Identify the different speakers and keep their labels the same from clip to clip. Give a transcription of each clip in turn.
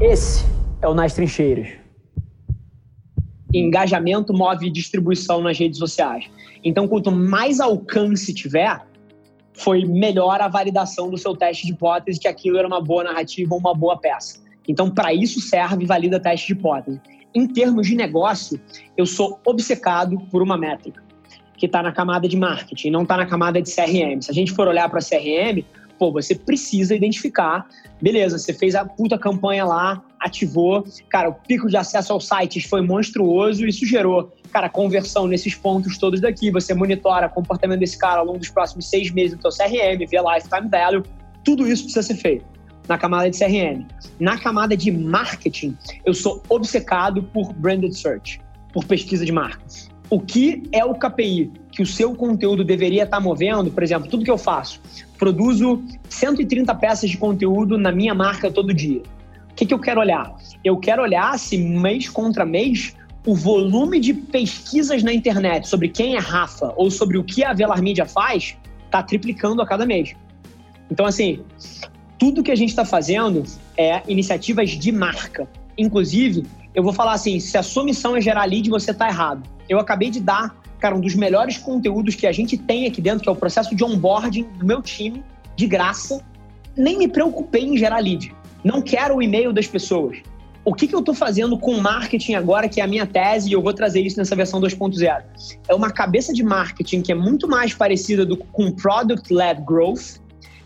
Speaker 1: Esse é o Nas Trincheiras. Engajamento move distribuição nas redes sociais. Então, quanto mais alcance tiver, foi melhor a validação do seu teste de hipótese que aquilo era uma boa narrativa ou uma boa peça. Então, para isso serve valida teste de hipótese. Em termos de negócio, eu sou obcecado por uma métrica que está na camada de marketing, não está na camada de CRM. Se a gente for olhar para CRM, pô, você precisa identificar, beleza, você fez a puta campanha lá, ativou, cara, o pico de acesso aos sites foi monstruoso, isso gerou, cara, conversão nesses pontos todos daqui, você monitora o comportamento desse cara ao longo dos próximos seis meses do seu CRM, vê lifetime value, tudo isso precisa ser feito na camada de CRM. Na camada de marketing, eu sou obcecado por branded search, por pesquisa de marcas o que é o KPI que o seu conteúdo deveria estar movendo, por exemplo, tudo que eu faço, produzo 130 peças de conteúdo na minha marca todo dia. O que, que eu quero olhar? Eu quero olhar se mês contra mês o volume de pesquisas na internet sobre quem é Rafa ou sobre o que a Velar Media faz está triplicando a cada mês. Então, assim, tudo que a gente está fazendo é iniciativas de marca. Inclusive, eu vou falar assim: se a sua missão é gerar lead, você está errado. Eu acabei de dar, cara, um dos melhores conteúdos que a gente tem aqui dentro, que é o processo de onboarding do meu time, de graça. Nem me preocupei em gerar lead. Não quero o e-mail das pessoas. O que, que eu estou fazendo com marketing agora, que é a minha tese, e eu vou trazer isso nessa versão 2.0? É uma cabeça de marketing que é muito mais parecida do, com Product-Led Growth,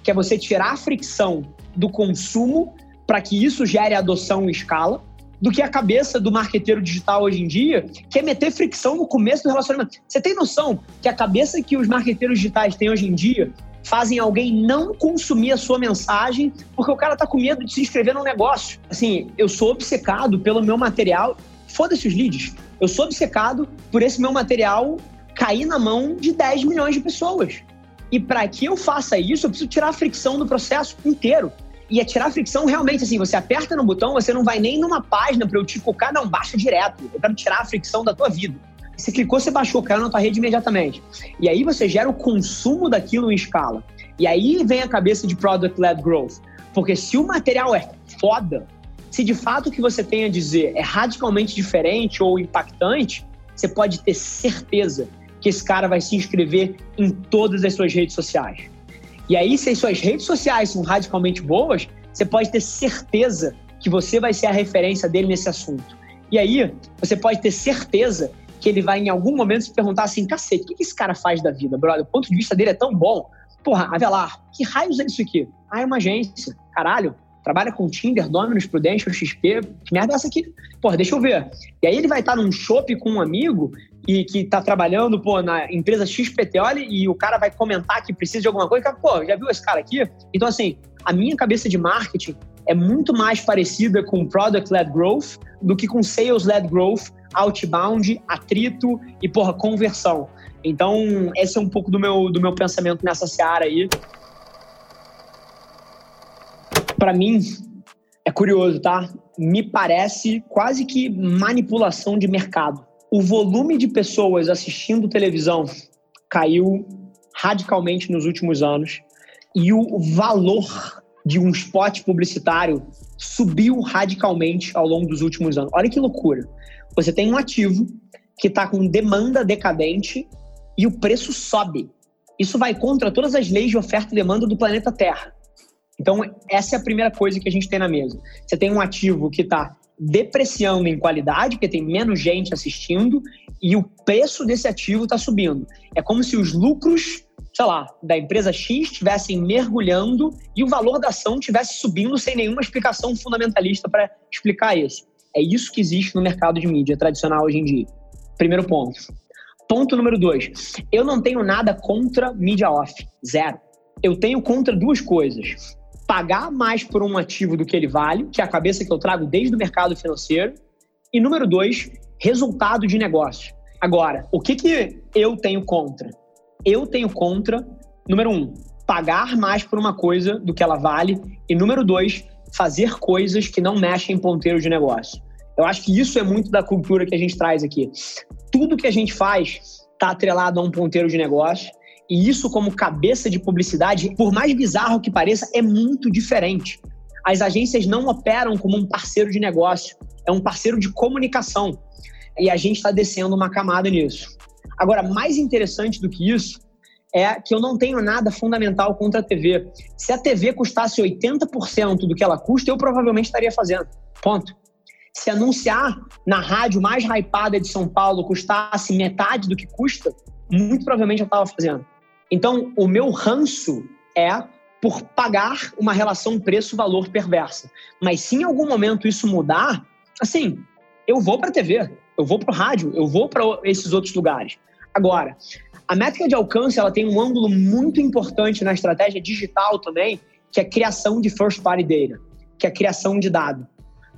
Speaker 1: que é você tirar a fricção do consumo para que isso gere adoção e escala do que a cabeça do marqueteiro digital hoje em dia, que é meter fricção no começo do relacionamento. Você tem noção que a cabeça que os marqueteiros digitais têm hoje em dia fazem alguém não consumir a sua mensagem porque o cara tá com medo de se inscrever num negócio. Assim, eu sou obcecado pelo meu material, foda-se os leads. Eu sou obcecado por esse meu material cair na mão de 10 milhões de pessoas. E para que eu faça isso, eu preciso tirar a fricção do processo inteiro e é tirar a fricção realmente, assim, você aperta no botão, você não vai nem numa página para eu te colocar, não, baixa direto. Eu quero tirar a fricção da tua vida. Você clicou, você baixou, caiu na tua rede imediatamente. E aí você gera o consumo daquilo em escala. E aí vem a cabeça de Product-Led Growth. Porque se o material é foda, se de fato o que você tem a dizer é radicalmente diferente ou impactante, você pode ter certeza que esse cara vai se inscrever em todas as suas redes sociais. E aí, se as suas redes sociais são radicalmente boas, você pode ter certeza que você vai ser a referência dele nesse assunto. E aí, você pode ter certeza que ele vai em algum momento se perguntar assim: cacete, o que esse cara faz da vida, brother? O ponto de vista dele é tão bom. Porra, Avelar, que raios é isso aqui? Ah, é uma agência. Caralho, trabalha com Tinder, Dominus, Prudential, XP. Que merda é essa aqui? Porra, deixa eu ver. E aí ele vai estar num shopping com um amigo e que tá trabalhando, pô, na empresa XPTO e o cara vai comentar que precisa de alguma coisa, pô, já viu esse cara aqui? Então, assim, a minha cabeça de marketing é muito mais parecida com Product-Led Growth do que com Sales-Led Growth, outbound, atrito e, porra, conversão. Então, esse é um pouco do meu, do meu pensamento nessa seara aí. Para mim, é curioso, tá? Me parece quase que manipulação de mercado o volume de pessoas assistindo televisão caiu radicalmente nos últimos anos e o valor de um spot publicitário subiu radicalmente ao longo dos últimos anos. Olha que loucura. Você tem um ativo que está com demanda decadente e o preço sobe. Isso vai contra todas as leis de oferta e demanda do planeta Terra. Então, essa é a primeira coisa que a gente tem na mesa. Você tem um ativo que está depreciando em qualidade, porque tem menos gente assistindo, e o preço desse ativo está subindo. É como se os lucros, sei lá, da empresa X estivessem mergulhando e o valor da ação estivesse subindo sem nenhuma explicação fundamentalista para explicar isso. É isso que existe no mercado de mídia tradicional hoje em dia. Primeiro ponto. Ponto número dois. Eu não tenho nada contra mídia off. Zero. Eu tenho contra duas coisas pagar mais por um ativo do que ele vale, que é a cabeça que eu trago desde o mercado financeiro. E número dois, resultado de negócio. Agora, o que, que eu tenho contra? Eu tenho contra, número um, pagar mais por uma coisa do que ela vale. E número dois, fazer coisas que não mexem em ponteiro de negócio. Eu acho que isso é muito da cultura que a gente traz aqui. Tudo que a gente faz está atrelado a um ponteiro de negócio e isso, como cabeça de publicidade, por mais bizarro que pareça, é muito diferente. As agências não operam como um parceiro de negócio, é um parceiro de comunicação. E a gente está descendo uma camada nisso. Agora, mais interessante do que isso é que eu não tenho nada fundamental contra a TV. Se a TV custasse 80% do que ela custa, eu provavelmente estaria fazendo. Ponto. Se anunciar na rádio mais hypada de São Paulo custasse metade do que custa, muito provavelmente eu estava fazendo. Então, o meu ranço é por pagar uma relação preço-valor perversa. Mas se em algum momento isso mudar, assim, eu vou para a TV, eu vou para o rádio, eu vou para esses outros lugares. Agora, a métrica de alcance ela tem um ângulo muito importante na estratégia digital também, que é a criação de first party data, que é a criação de dado.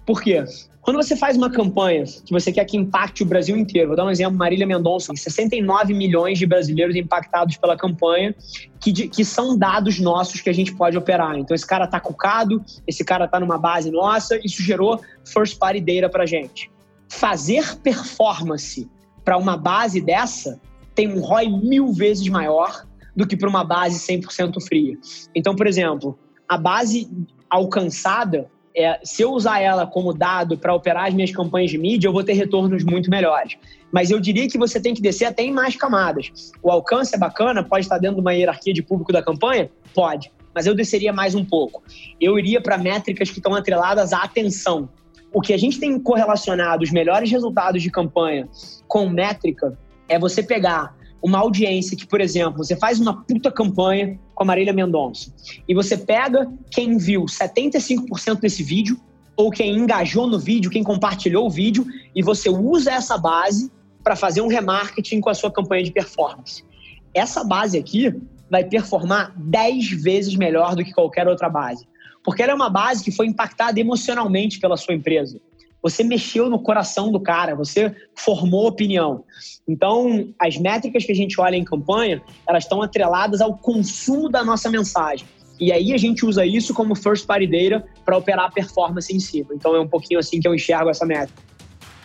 Speaker 1: Por quê? Quando você faz uma campanha que você quer que impacte o Brasil inteiro, vou dar um exemplo, Marília Mendonça, 69 milhões de brasileiros impactados pela campanha, que, que são dados nossos que a gente pode operar. Então, esse cara está cucado, esse cara está numa base nossa, isso gerou first party data para gente. Fazer performance para uma base dessa tem um ROI mil vezes maior do que para uma base 100% fria. Então, por exemplo, a base alcançada é, se eu usar ela como dado para operar as minhas campanhas de mídia, eu vou ter retornos muito melhores. Mas eu diria que você tem que descer até em mais camadas. O alcance é bacana, pode estar dentro de uma hierarquia de público da campanha? Pode. Mas eu desceria mais um pouco. Eu iria para métricas que estão atreladas à atenção. O que a gente tem correlacionado os melhores resultados de campanha com métrica é você pegar uma audiência que, por exemplo, você faz uma puta campanha com a Marília Mendonça e você pega quem viu 75% desse vídeo ou quem engajou no vídeo, quem compartilhou o vídeo e você usa essa base para fazer um remarketing com a sua campanha de performance. Essa base aqui vai performar 10 vezes melhor do que qualquer outra base, porque ela é uma base que foi impactada emocionalmente pela sua empresa. Você mexeu no coração do cara, você formou opinião. Então, as métricas que a gente olha em campanha, elas estão atreladas ao consumo da nossa mensagem. E aí a gente usa isso como first party data para operar a performance em cima. Então é um pouquinho assim que eu enxergo essa métrica.